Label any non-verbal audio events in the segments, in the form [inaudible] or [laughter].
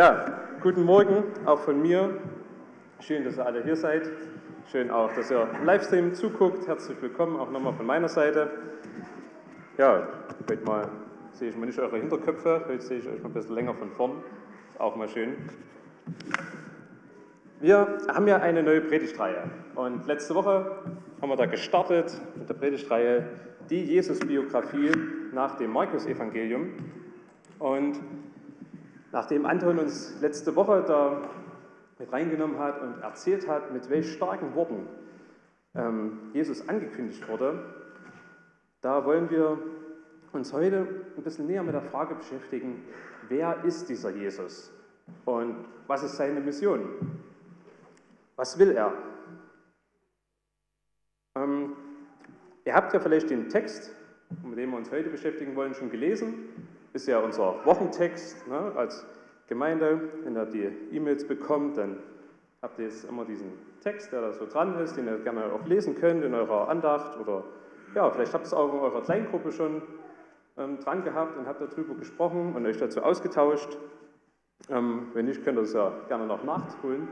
Ja, guten Morgen auch von mir. Schön, dass ihr alle hier seid. Schön auch, dass ihr Livestream zuguckt. Herzlich willkommen auch nochmal von meiner Seite. Ja, heute mal sehe ich mal nicht eure Hinterköpfe, heute sehe ich euch mal ein bisschen länger von vorn. Ist auch mal schön. Wir haben ja eine neue Predigtreihe und letzte Woche haben wir da gestartet mit der Predigtreihe Die Jesus-Biografie nach dem Markus-Evangelium. Und nachdem Anton uns letzte Woche da mit reingenommen hat und erzählt hat, mit welch starken Worten ähm, Jesus angekündigt wurde, da wollen wir uns heute ein bisschen näher mit der Frage beschäftigen, wer ist dieser Jesus und was ist seine Mission? Was will er? Ähm, ihr habt ja vielleicht den Text, mit dem wir uns heute beschäftigen wollen, schon gelesen. Ist ja unser Wochentext ne, als Gemeinde. Wenn ihr die E-Mails bekommt, dann habt ihr jetzt immer diesen Text, der da so dran ist, den ihr gerne auch lesen könnt in eurer Andacht oder ja, vielleicht habt ihr es auch in eurer Kleingruppe schon ähm, dran gehabt und habt darüber gesprochen und euch dazu ausgetauscht. Ähm, wenn nicht, könnt ihr es ja gerne noch nachholen.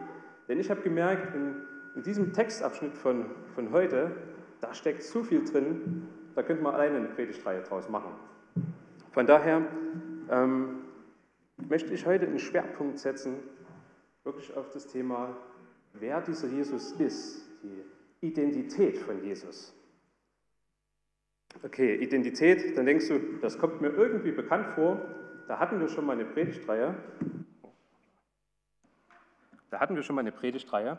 Denn ich habe gemerkt, in, in, diesem Textabschnitt von, von heute, da steckt so viel drin, da könnte man alleine eine Predigtreihe draus machen. Von daher ähm, möchte ich heute einen Schwerpunkt setzen, wirklich auf das Thema, wer dieser Jesus ist, die Identität von Jesus. Okay, Identität, dann denkst du, das kommt mir irgendwie bekannt vor. Da hatten wir schon mal eine Predigtreihe. Da hatten wir schon mal eine Predigtreihe.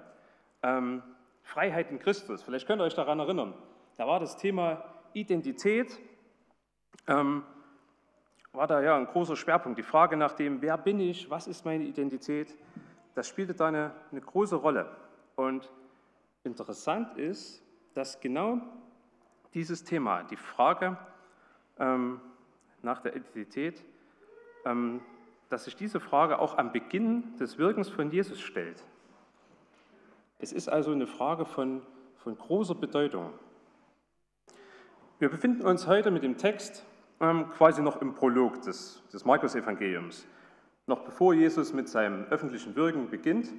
Ähm, Freiheit in Christus. Vielleicht könnt ihr euch daran erinnern. Da war das Thema Identität, ähm, war da ja ein großer Schwerpunkt. Die Frage nach dem, wer bin ich, was ist meine Identität, das spielte da eine, eine große Rolle. Und interessant ist, dass genau dieses Thema, die Frage ähm, nach der Identität, ähm, dass sich diese Frage auch am Beginn des Wirkens von Jesus stellt. Es ist also eine Frage von, von großer Bedeutung. Wir befinden uns heute mit dem Text ähm, quasi noch im Prolog des, des Markus-Evangeliums, noch bevor Jesus mit seinem öffentlichen Wirken beginnt.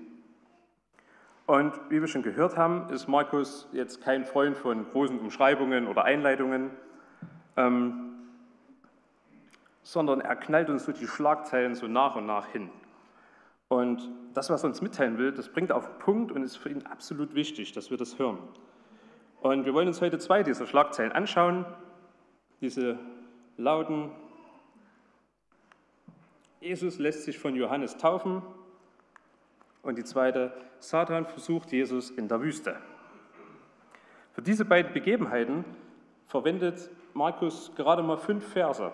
Und wie wir schon gehört haben, ist Markus jetzt kein Freund von großen Umschreibungen oder Einleitungen. Ähm, sondern er knallt uns so die Schlagzeilen so nach und nach hin. Und das, was er uns mitteilen will, das bringt er auf den Punkt und ist für ihn absolut wichtig, dass wir das hören. Und wir wollen uns heute zwei dieser Schlagzeilen anschauen. Diese lauten, Jesus lässt sich von Johannes taufen. Und die zweite, Satan versucht Jesus in der Wüste. Für diese beiden Begebenheiten verwendet Markus gerade mal fünf Verse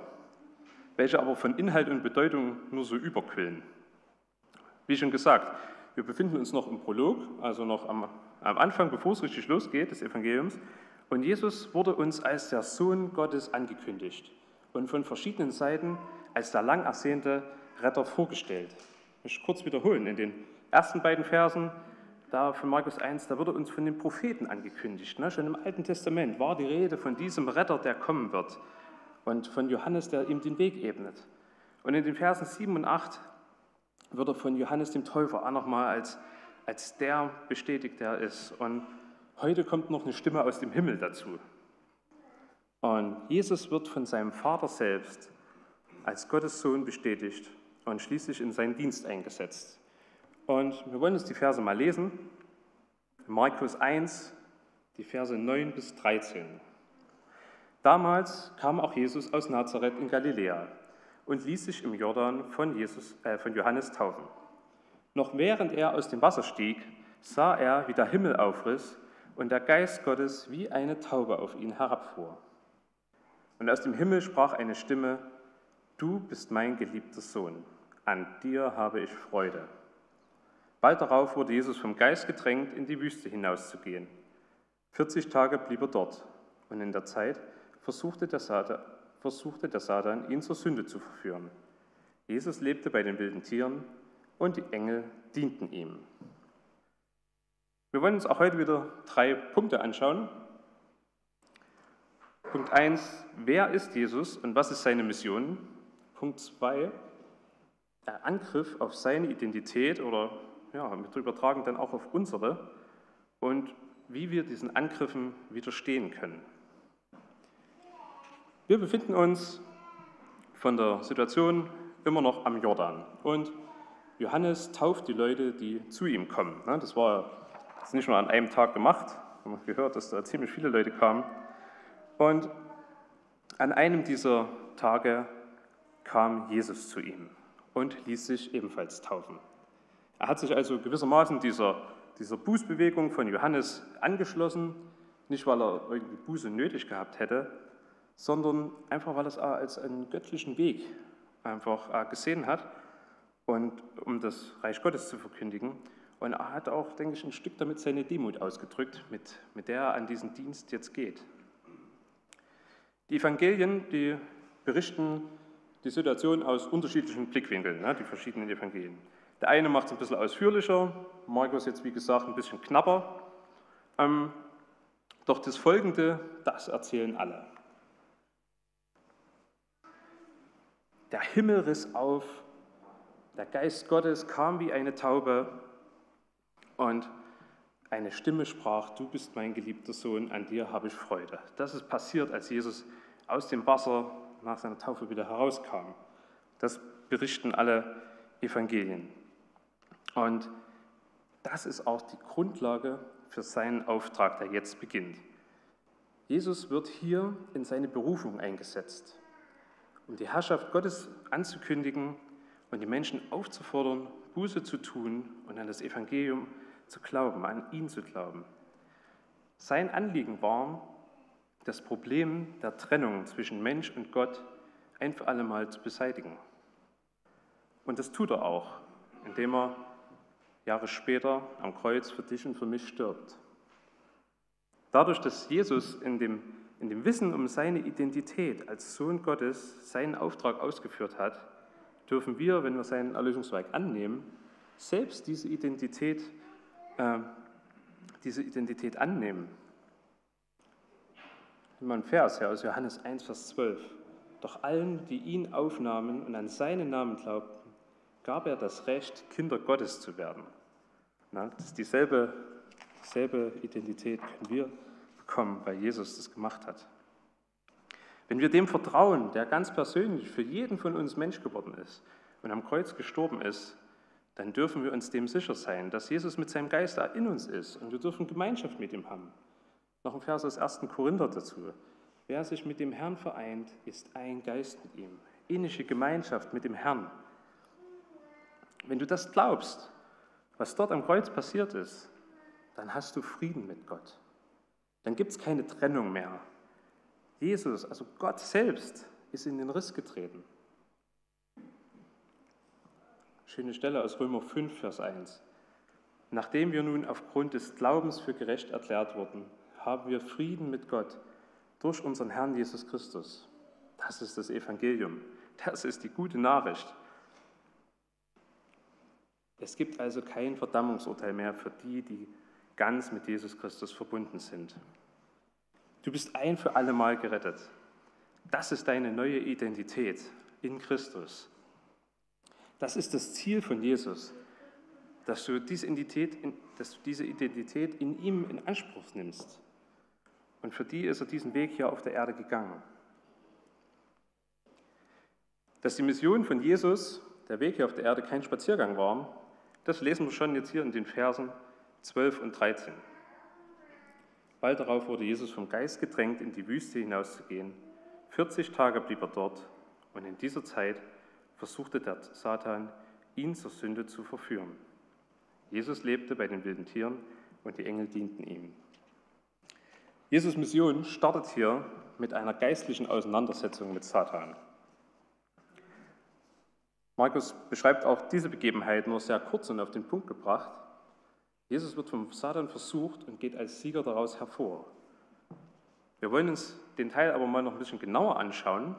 welche aber von Inhalt und Bedeutung nur so überquillen. Wie schon gesagt, wir befinden uns noch im Prolog, also noch am, am Anfang, bevor es richtig losgeht, des Evangeliums. Und Jesus wurde uns als der Sohn Gottes angekündigt und von verschiedenen Seiten als der lang ersehnte Retter vorgestellt. Ich möchte kurz wiederholen. In den ersten beiden Versen da von Markus 1, da wurde uns von den Propheten angekündigt. Ne? Schon im Alten Testament war die Rede von diesem Retter, der kommen wird und von Johannes, der ihm den Weg ebnet. Und in den Versen 7 und 8 wird er von Johannes dem Täufer auch nochmal als, als der bestätigt, der ist. Und heute kommt noch eine Stimme aus dem Himmel dazu. Und Jesus wird von seinem Vater selbst als Gottes Sohn bestätigt und schließlich in seinen Dienst eingesetzt. Und wir wollen uns die Verse mal lesen. Markus 1, die Verse 9 bis 13. Damals kam auch Jesus aus Nazareth in Galiläa und ließ sich im Jordan von, Jesus, äh, von Johannes taufen. Noch während er aus dem Wasser stieg, sah er, wie der Himmel aufriss und der Geist Gottes wie eine Taube auf ihn herabfuhr. Und aus dem Himmel sprach eine Stimme, Du bist mein geliebter Sohn, an dir habe ich Freude. Bald darauf wurde Jesus vom Geist gedrängt, in die Wüste hinauszugehen. 40 Tage blieb er dort und in der Zeit versuchte der, Satan, versuchte der Satan, ihn zur Sünde zu verführen. Jesus lebte bei den wilden Tieren und die Engel dienten ihm. Wir wollen uns auch heute wieder drei Punkte anschauen. Punkt 1, wer ist Jesus und was ist seine Mission? Punkt 2, Angriff auf seine Identität oder ja, mit übertragen dann auch auf unsere und wie wir diesen Angriffen widerstehen können. Wir befinden uns von der Situation immer noch am Jordan und Johannes tauft die Leute, die zu ihm kommen. Das war das nicht nur an einem Tag gemacht, wir haben gehört, dass da ziemlich viele Leute kamen. Und an einem dieser Tage kam Jesus zu ihm und ließ sich ebenfalls taufen. Er hat sich also gewissermaßen dieser, dieser Bußbewegung von Johannes angeschlossen, nicht weil er irgendwie Buße nötig gehabt hätte, sondern einfach weil er es als einen göttlichen Weg einfach gesehen hat und um das Reich Gottes zu verkündigen. Und er hat auch, denke ich, ein Stück damit seine Demut ausgedrückt, mit, mit der er an diesen Dienst jetzt geht. Die Evangelien, die berichten die Situation aus unterschiedlichen Blickwinkeln, ne, die verschiedenen Evangelien. Der eine macht es ein bisschen ausführlicher, Markus jetzt wie gesagt ein bisschen knapper. Ähm, doch das Folgende, das erzählen alle. Der Himmel riss auf, der Geist Gottes kam wie eine Taube und eine Stimme sprach, du bist mein geliebter Sohn, an dir habe ich Freude. Das ist passiert, als Jesus aus dem Wasser nach seiner Taufe wieder herauskam. Das berichten alle Evangelien. Und das ist auch die Grundlage für seinen Auftrag, der jetzt beginnt. Jesus wird hier in seine Berufung eingesetzt, um die Herrschaft Gottes anzukündigen und die Menschen aufzufordern, Buße zu tun und an das Evangelium zu glauben, an ihn zu glauben. Sein Anliegen war, das Problem der Trennung zwischen Mensch und Gott ein für alle Mal zu beseitigen. Und das tut er auch, indem er Jahre später am Kreuz für dich und für mich stirbt. Dadurch, dass Jesus in dem, in dem Wissen um seine Identität als Sohn Gottes seinen Auftrag ausgeführt hat, dürfen wir, wenn wir seinen Erlösungswerk annehmen, selbst diese Identität, äh, diese Identität annehmen. Mal ein Vers ja, aus Johannes 1, Vers 12. Doch allen, die ihn aufnahmen und an seinen Namen glaubten, gab er das Recht, Kinder Gottes zu werden. Na, das ist dieselbe, dieselbe Identität können wir bekommen, weil Jesus das gemacht hat. Wenn wir dem vertrauen, der ganz persönlich für jeden von uns Mensch geworden ist und am Kreuz gestorben ist, dann dürfen wir uns dem sicher sein, dass Jesus mit seinem Geist in uns ist und wir dürfen Gemeinschaft mit ihm haben. Noch ein Vers aus 1. Korinther dazu. Wer sich mit dem Herrn vereint, ist ein Geist mit ihm. Ähnliche Gemeinschaft mit dem Herrn. Wenn du das glaubst, was dort am Kreuz passiert ist, dann hast du Frieden mit Gott. Dann gibt es keine Trennung mehr. Jesus, also Gott selbst, ist in den Riss getreten. Schöne Stelle aus Römer 5, Vers 1. Nachdem wir nun aufgrund des Glaubens für gerecht erklärt wurden, haben wir Frieden mit Gott durch unseren Herrn Jesus Christus. Das ist das Evangelium. Das ist die gute Nachricht. Es gibt also kein Verdammungsurteil mehr für die, die ganz mit Jesus Christus verbunden sind. Du bist ein für alle Mal gerettet. Das ist deine neue Identität in Christus. Das ist das Ziel von Jesus, dass du diese Identität in, diese Identität in ihm in Anspruch nimmst. Und für die ist er diesen Weg hier auf der Erde gegangen. Dass die Mission von Jesus, der Weg hier auf der Erde, kein Spaziergang war, das lesen wir schon jetzt hier in den Versen 12 und 13. Bald darauf wurde Jesus vom Geist gedrängt, in die Wüste hinauszugehen. 40 Tage blieb er dort und in dieser Zeit versuchte der Satan, ihn zur Sünde zu verführen. Jesus lebte bei den wilden Tieren und die Engel dienten ihm. Jesus Mission startet hier mit einer geistlichen Auseinandersetzung mit Satan. Markus beschreibt auch diese Begebenheit nur sehr kurz und auf den Punkt gebracht. Jesus wird vom Satan versucht und geht als Sieger daraus hervor. Wir wollen uns den Teil aber mal noch ein bisschen genauer anschauen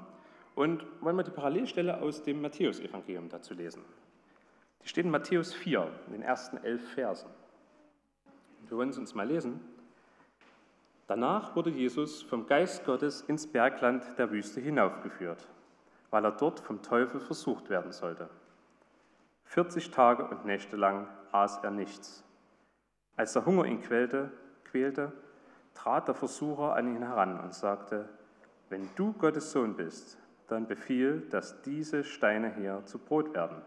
und wollen mal die Parallelstelle aus dem Matthäusevangelium dazu lesen. Die steht in Matthäus 4, in den ersten elf Versen. Wir wollen es uns mal lesen. Danach wurde Jesus vom Geist Gottes ins Bergland der Wüste hinaufgeführt, weil er dort vom Teufel versucht werden sollte. 40 Tage und Nächte lang aß er nichts. Als der Hunger ihn quälte, quälte, trat der Versucher an ihn heran und sagte, wenn du Gottes Sohn bist, dann befiehl, dass diese Steine hier zu Brot werden.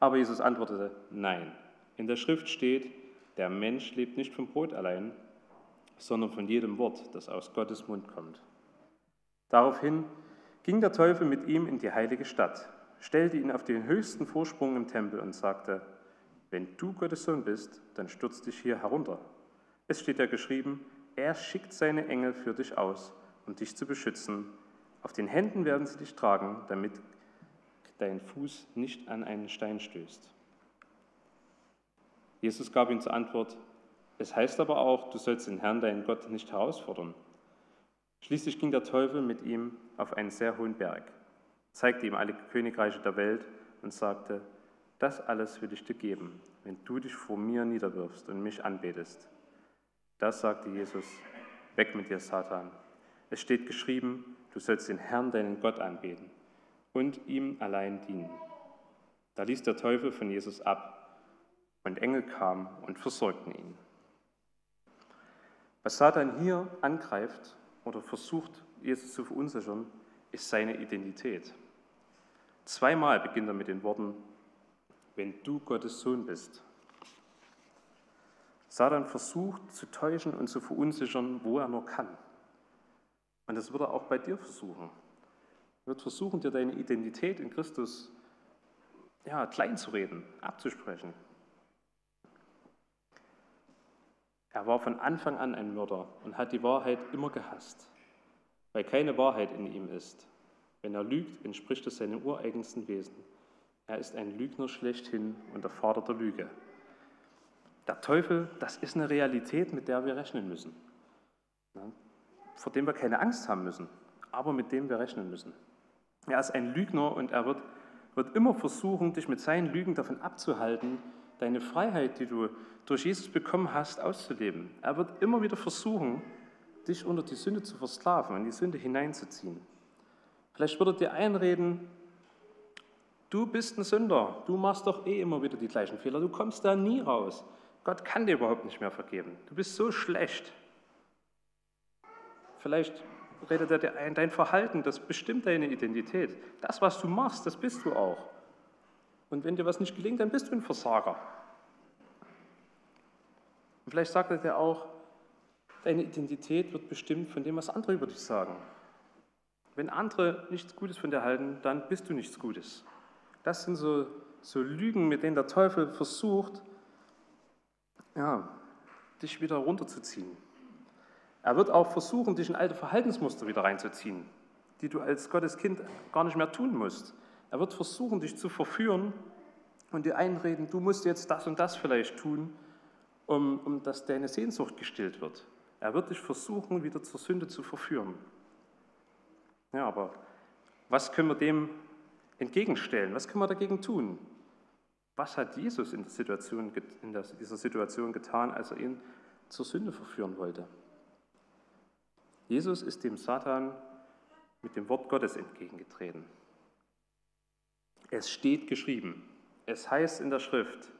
Aber Jesus antwortete, nein. In der Schrift steht, der Mensch lebt nicht vom Brot allein, sondern von jedem Wort, das aus Gottes Mund kommt. Daraufhin ging der Teufel mit ihm in die heilige Stadt, stellte ihn auf den höchsten Vorsprung im Tempel und sagte, wenn du Gottes Sohn bist, dann stürz dich hier herunter. Es steht ja geschrieben, er schickt seine Engel für dich aus, um dich zu beschützen. Auf den Händen werden sie dich tragen, damit dein Fuß nicht an einen Stein stößt. Jesus gab ihm zur Antwort, es heißt aber auch, du sollst den Herrn, deinen Gott, nicht herausfordern. Schließlich ging der Teufel mit ihm auf einen sehr hohen Berg, zeigte ihm alle Königreiche der Welt und sagte, das alles will ich dir geben, wenn du dich vor mir niederwirfst und mich anbetest. Das sagte Jesus, weg mit dir, Satan. Es steht geschrieben, du sollst den Herrn, deinen Gott, anbeten und ihm allein dienen. Da ließ der Teufel von Jesus ab und Engel kamen und versorgten ihn. Was Satan hier angreift oder versucht, Jesus zu verunsichern, ist seine Identität. Zweimal beginnt er mit den Worten, wenn du Gottes Sohn bist. Satan versucht zu täuschen und zu verunsichern, wo er nur kann. Und das wird er auch bei dir versuchen. Er wird versuchen, dir deine Identität in Christus ja, kleinzureden, abzusprechen. Er war von Anfang an ein Mörder und hat die Wahrheit immer gehasst, weil keine Wahrheit in ihm ist. Wenn er lügt, entspricht es seinem ureigensten Wesen. Er ist ein Lügner schlechthin und der Vater der Lüge. Der Teufel, das ist eine Realität, mit der wir rechnen müssen, vor dem wir keine Angst haben müssen, aber mit dem wir rechnen müssen. Er ist ein Lügner und er wird, wird immer versuchen, dich mit seinen Lügen davon abzuhalten, deine Freiheit, die du durch Jesus bekommen hast, auszuleben. Er wird immer wieder versuchen, dich unter die Sünde zu versklaven, in die Sünde hineinzuziehen. Vielleicht wird er dir einreden, du bist ein Sünder, du machst doch eh immer wieder die gleichen Fehler, du kommst da nie raus. Gott kann dir überhaupt nicht mehr vergeben. Du bist so schlecht. Vielleicht redet er dir ein, dein Verhalten, das bestimmt deine Identität. Das, was du machst, das bist du auch. Und wenn dir was nicht gelingt, dann bist du ein Versager. Und vielleicht sagt er dir auch, deine Identität wird bestimmt von dem, was andere über dich sagen. Wenn andere nichts Gutes von dir halten, dann bist du nichts Gutes. Das sind so, so Lügen, mit denen der Teufel versucht, ja, dich wieder runterzuziehen. Er wird auch versuchen, dich in alte Verhaltensmuster wieder reinzuziehen, die du als Gottes Kind gar nicht mehr tun musst. Er wird versuchen, dich zu verführen und dir einreden, du musst jetzt das und das vielleicht tun, um, um dass deine Sehnsucht gestillt wird. Er wird dich versuchen, wieder zur Sünde zu verführen. Ja, aber was können wir dem entgegenstellen? Was können wir dagegen tun? Was hat Jesus in, der Situation, in dieser Situation getan, als er ihn zur Sünde verführen wollte? Jesus ist dem Satan mit dem Wort Gottes entgegengetreten. Es steht geschrieben, es heißt in der Schrift,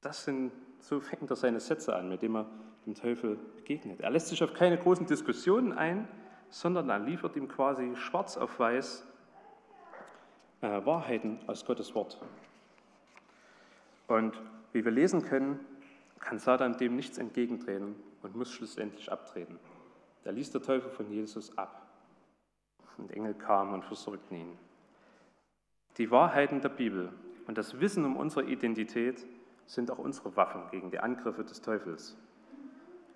das sind, so fängt er seine Sätze an, mit denen er dem Teufel begegnet. Er lässt sich auf keine großen Diskussionen ein, sondern er liefert ihm quasi schwarz auf weiß äh, Wahrheiten aus Gottes Wort. Und wie wir lesen können, kann Satan dem nichts entgegentreten und muss schlussendlich abtreten. Da ließ der Teufel von Jesus ab. Und Engel kamen und versorgten ihn. Die Wahrheiten der Bibel und das Wissen um unsere Identität sind auch unsere Waffen gegen die Angriffe des Teufels.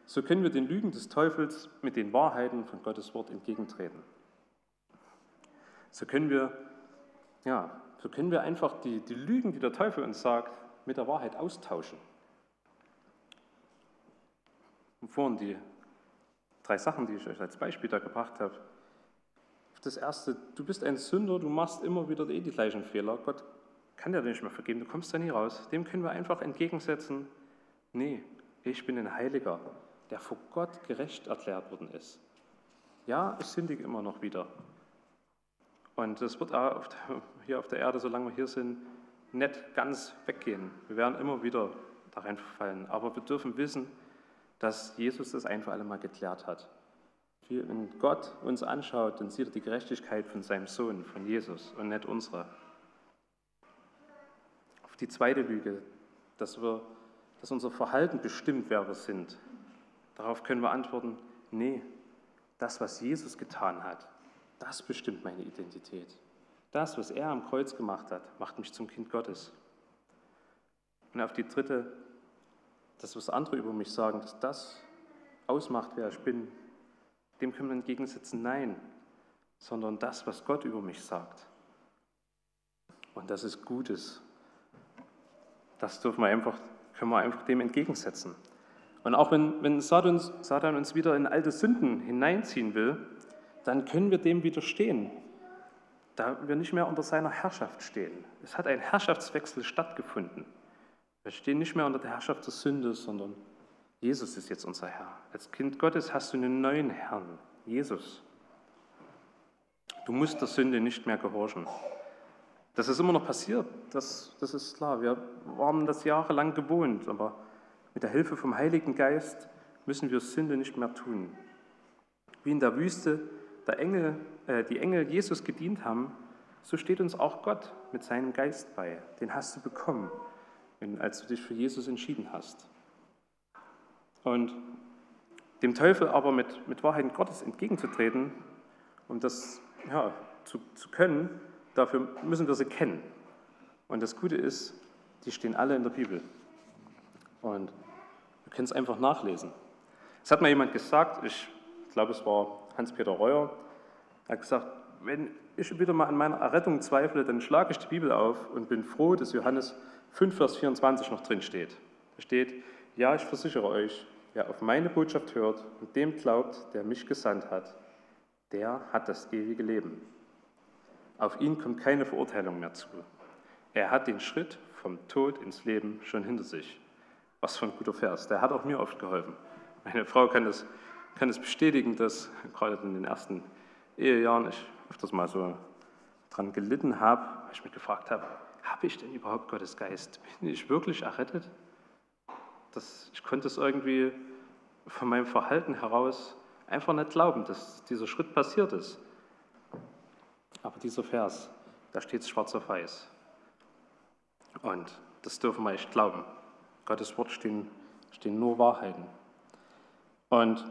So können wir den Lügen des Teufels mit den Wahrheiten von Gottes Wort entgegentreten. So können wir, ja, so können wir einfach die, die Lügen, die der Teufel uns sagt, mit der Wahrheit austauschen. Und vorhin die drei Sachen, die ich euch als Beispiel da gebracht habe. Das erste, du bist ein Sünder, du machst immer wieder eh die gleichen Fehler. Gott kann dir nicht mehr vergeben, du kommst da nie raus. Dem können wir einfach entgegensetzen, nee, ich bin ein Heiliger, der vor Gott gerecht erklärt worden ist. Ja, ich sündige immer noch wieder. Und das wird auch hier auf der Erde, solange wir hier sind, nicht ganz weggehen. Wir werden immer wieder da reinfallen. Aber wir dürfen wissen, dass Jesus das ein für alle Mal geklärt hat. Wenn Gott uns anschaut, dann sieht er die Gerechtigkeit von seinem Sohn, von Jesus und nicht unsere. Auf die zweite Lüge, dass, wir, dass unser Verhalten bestimmt, wer wir sind. Darauf können wir antworten, nee, das, was Jesus getan hat, das bestimmt meine Identität. Das, was er am Kreuz gemacht hat, macht mich zum Kind Gottes. Und auf die dritte, das, was andere über mich sagen, dass das ausmacht, wer ich bin, dem können wir entgegensetzen, nein, sondern das, was Gott über mich sagt. Und das ist Gutes. Das dürfen wir einfach, können wir einfach dem entgegensetzen. Und auch wenn, wenn Satan, Satan uns wieder in alte Sünden hineinziehen will, dann können wir dem widerstehen, da wir nicht mehr unter seiner Herrschaft stehen. Es hat ein Herrschaftswechsel stattgefunden. Wir stehen nicht mehr unter der Herrschaft der Sünde, sondern Jesus ist jetzt unser Herr. Als Kind Gottes hast du einen neuen Herrn, Jesus. Du musst der Sünde nicht mehr gehorchen. Das ist immer noch passiert, das, das ist klar. Wir waren das jahrelang gewohnt, aber mit der Hilfe vom Heiligen Geist müssen wir Sünde nicht mehr tun. Wie in der Wüste der Engel, äh, die Engel Jesus gedient haben, so steht uns auch Gott mit seinem Geist bei. Den hast du bekommen, wenn, als du dich für Jesus entschieden hast. Und dem Teufel aber mit, mit Wahrheiten Gottes entgegenzutreten, um das ja, zu, zu können, dafür müssen wir sie kennen. Und das Gute ist, die stehen alle in der Bibel. Und wir können es einfach nachlesen. Es hat mal jemand gesagt, ich glaube, es war Hans-Peter Reuer, er hat gesagt, wenn ich wieder mal an meiner Errettung zweifle, dann schlage ich die Bibel auf und bin froh, dass Johannes 5, Vers 24 noch drin steht. Da steht, ja, ich versichere euch, wer auf meine Botschaft hört und dem glaubt, der mich gesandt hat, der hat das ewige Leben. Auf ihn kommt keine Verurteilung mehr zu. Er hat den Schritt vom Tod ins Leben schon hinter sich. Was für ein guter Vers. Der hat auch mir oft geholfen. Meine Frau kann das, kann das bestätigen, dass gerade in den ersten Ehejahren ich öfters mal so dran gelitten habe, weil ich mich gefragt habe, habe ich denn überhaupt Gottes Geist? Bin ich wirklich errettet? Das, ich konnte es irgendwie von meinem Verhalten heraus einfach nicht glauben, dass dieser Schritt passiert ist. Aber dieser Vers, da steht es schwarz auf weiß. Und das dürfen wir echt glauben. Gottes Wort stehen, stehen nur Wahrheiten. Und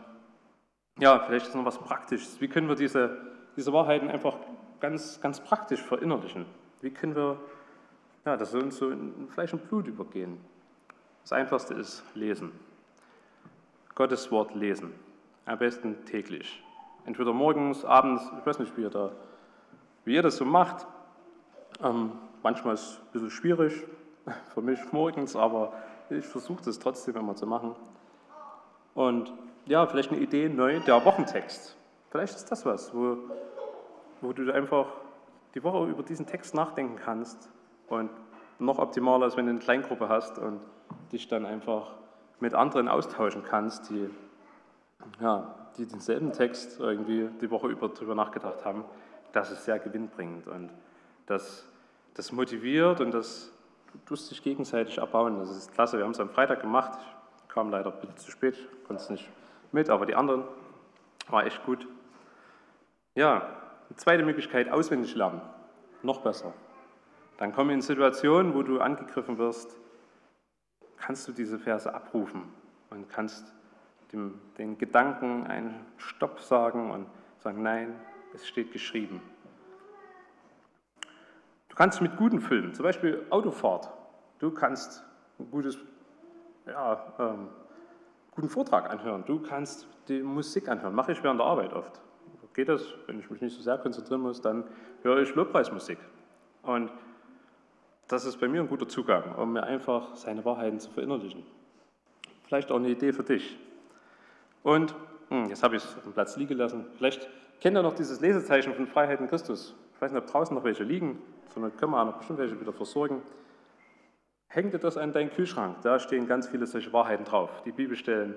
ja, vielleicht ist noch was Praktisches. Wie können wir diese, diese Wahrheiten einfach ganz, ganz praktisch verinnerlichen? Wie können wir ja, das uns so in Fleisch und Blut übergehen? Das Einfachste ist lesen. Gottes Wort lesen. Am besten täglich. Entweder morgens, abends, ich weiß nicht, wie ihr, da, wie ihr das so macht. Ähm, manchmal ist es ein bisschen schwierig [laughs] für mich morgens, aber ich versuche das trotzdem immer zu machen. Und ja, vielleicht eine Idee neu, der Wochentext. Vielleicht ist das was, wo, wo du einfach die Woche über diesen Text nachdenken kannst und noch optimaler ist, wenn du eine Kleingruppe hast und dich dann einfach mit anderen austauschen kannst, die, ja, die denselben Text irgendwie die Woche über drüber nachgedacht haben, das ist sehr gewinnbringend und das, das motiviert und das tust dich gegenseitig erbauen. Das ist klasse. Wir haben es am Freitag gemacht. Ich kam leider ein bisschen zu spät, konnte es nicht mit, aber die anderen war echt gut. Ja, die zweite Möglichkeit, auswendig lernen. Noch besser. Dann kommen in Situationen, wo du angegriffen wirst, kannst du diese Verse abrufen und kannst dem, den Gedanken einen Stopp sagen und sagen, nein, es steht geschrieben. Du kannst mit guten Filmen, zum Beispiel Autofahrt, du kannst ein gutes, ja, ähm, guten Vortrag anhören, du kannst die Musik anhören, mache ich während der Arbeit oft. Geht das, wenn ich mich nicht so sehr konzentrieren muss, dann höre ich Lobpreismusik. Und das ist bei mir ein guter Zugang, um mir einfach seine Wahrheiten zu verinnerlichen. Vielleicht auch eine Idee für dich. Und hm, jetzt habe ich es auf dem Platz liegen lassen. Vielleicht kennt ihr noch dieses Lesezeichen von Freiheit in Christus. Ich weiß nicht, ob draußen noch welche liegen, sondern können wir auch noch bestimmt welche wieder versorgen. Hängt dir das an deinen Kühlschrank. Da stehen ganz viele solche Wahrheiten drauf. Die Bibelstellen,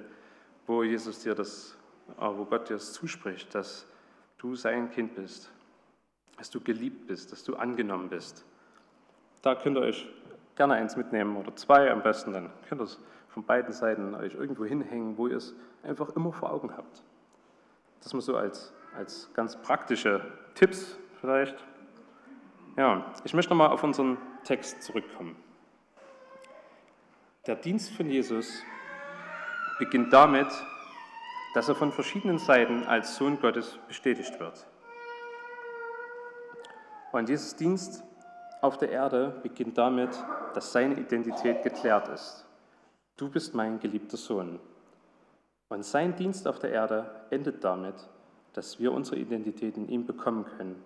wo Jesus dir das, äh, wo Gott dir das zuspricht, dass du sein Kind bist. dass du geliebt bist, dass du angenommen bist. Da könnt ihr euch gerne eins mitnehmen oder zwei am besten, dann könnt ihr es von beiden Seiten euch irgendwo hinhängen, wo ihr es einfach immer vor Augen habt. Das mal so als, als ganz praktische Tipps vielleicht. Ja, ich möchte nochmal auf unseren Text zurückkommen. Der Dienst von Jesus beginnt damit, dass er von verschiedenen Seiten als Sohn Gottes bestätigt wird. Und Jesus Dienst auf der Erde beginnt damit, dass seine Identität geklärt ist. Du bist mein geliebter Sohn. Und sein Dienst auf der Erde endet damit, dass wir unsere Identität in ihm bekommen können,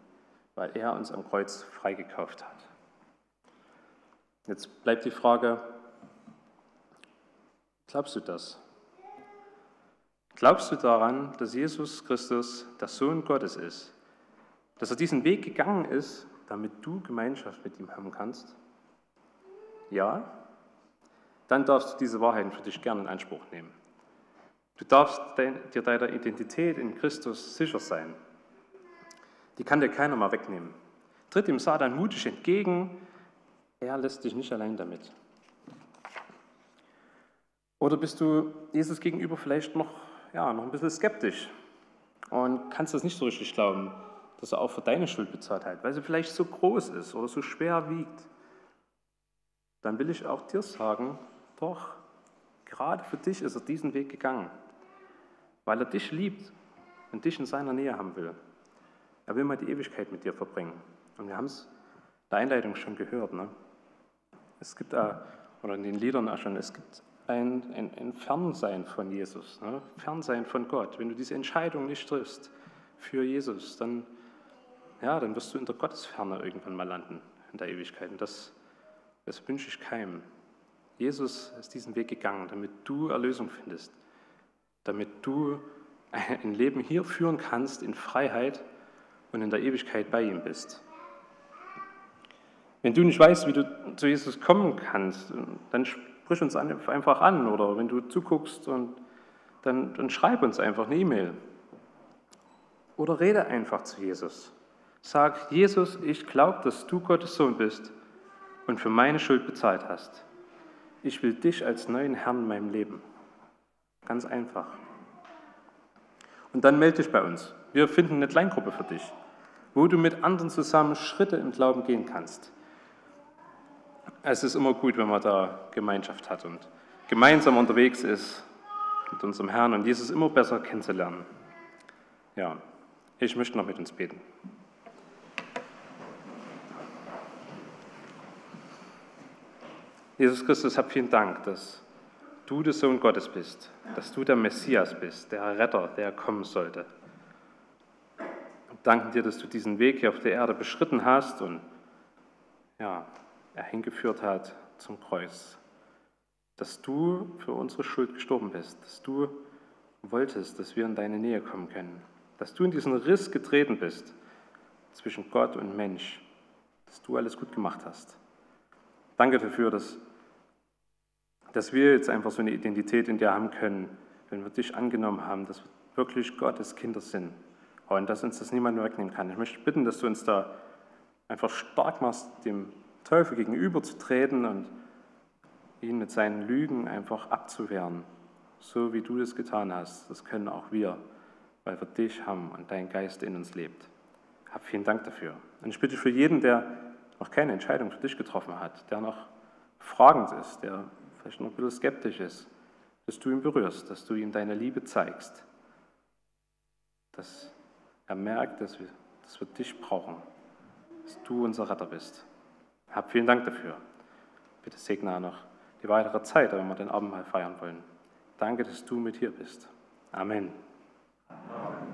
weil er uns am Kreuz freigekauft hat. Jetzt bleibt die Frage, glaubst du das? Glaubst du daran, dass Jesus Christus der Sohn Gottes ist? Dass er diesen Weg gegangen ist, damit du Gemeinschaft mit ihm haben kannst? Ja? Dann darfst du diese Wahrheiten für dich gerne in Anspruch nehmen. Du darfst dir deiner Identität in Christus sicher sein. Die kann dir keiner mal wegnehmen. Tritt dem Satan mutig entgegen. Er lässt dich nicht allein damit. Oder bist du Jesus gegenüber vielleicht noch ja, noch ein bisschen skeptisch und kannst das nicht so richtig glauben, dass er auch für deine Schuld bezahlt hat, weil sie vielleicht so groß ist oder so schwer wiegt. Dann will ich auch dir sagen, doch, gerade für dich ist er diesen Weg gegangen, weil er dich liebt und dich in seiner Nähe haben will. Er will mal die Ewigkeit mit dir verbringen. Und wir haben es in der Einleitung schon gehört. Ne? Es gibt, äh, oder in den Liedern auch schon, es gibt ein, ein, ein Fernsein von Jesus, ne? Fernsein von Gott. Wenn du diese Entscheidung nicht triffst für Jesus, dann, ja, dann wirst du in der Gottesferne irgendwann mal landen, in der Ewigkeit. Und das, das wünsche ich keinem. Jesus ist diesen Weg gegangen, damit du Erlösung findest, damit du [laughs] ein Leben hier führen kannst in Freiheit und in der Ewigkeit bei ihm bist. Wenn du nicht weißt, wie du zu Jesus kommen kannst, dann sprich uns einfach an oder wenn du zuguckst, und dann, dann schreib uns einfach eine E-Mail. Oder rede einfach zu Jesus. Sag, Jesus, ich glaube, dass du Gottes Sohn bist und für meine Schuld bezahlt hast. Ich will dich als neuen Herrn in meinem Leben. Ganz einfach. Und dann melde dich bei uns. Wir finden eine Kleingruppe für dich, wo du mit anderen zusammen Schritte im Glauben gehen kannst es ist immer gut, wenn man da Gemeinschaft hat und gemeinsam unterwegs ist mit unserem Herrn und Jesus immer besser kennenzulernen. Ja, ich möchte noch mit uns beten. Jesus Christus, hab vielen Dank, dass du der Sohn Gottes bist, dass du der Messias bist, der Retter, der kommen sollte. Und danken dir, dass du diesen Weg hier auf der Erde beschritten hast und ja, er hingeführt hat zum Kreuz. Dass du für unsere Schuld gestorben bist, dass du wolltest, dass wir in deine Nähe kommen können, dass du in diesen Riss getreten bist zwischen Gott und Mensch, dass du alles gut gemacht hast. Danke dafür, dass, dass wir jetzt einfach so eine Identität in dir haben können, wenn wir dich angenommen haben, dass wir wirklich Gottes Kinder sind und dass uns das niemand wegnehmen kann. Ich möchte bitten, dass du uns da einfach stark machst, dem Teufel gegenüberzutreten und ihn mit seinen Lügen einfach abzuwehren, so wie du das getan hast. Das können auch wir, weil wir dich haben und dein Geist in uns lebt. Hab vielen Dank dafür. Und ich bitte für jeden, der noch keine Entscheidung für dich getroffen hat, der noch fragend ist, der vielleicht noch ein bisschen skeptisch ist, dass du ihn berührst, dass du ihm deine Liebe zeigst, dass er merkt, dass wir, dass wir dich brauchen, dass du unser Retter bist. Hab vielen Dank dafür. Bitte segne auch noch die weitere Zeit, wenn wir den Abend mal feiern wollen. Danke, dass du mit hier bist. Amen. Amen.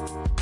you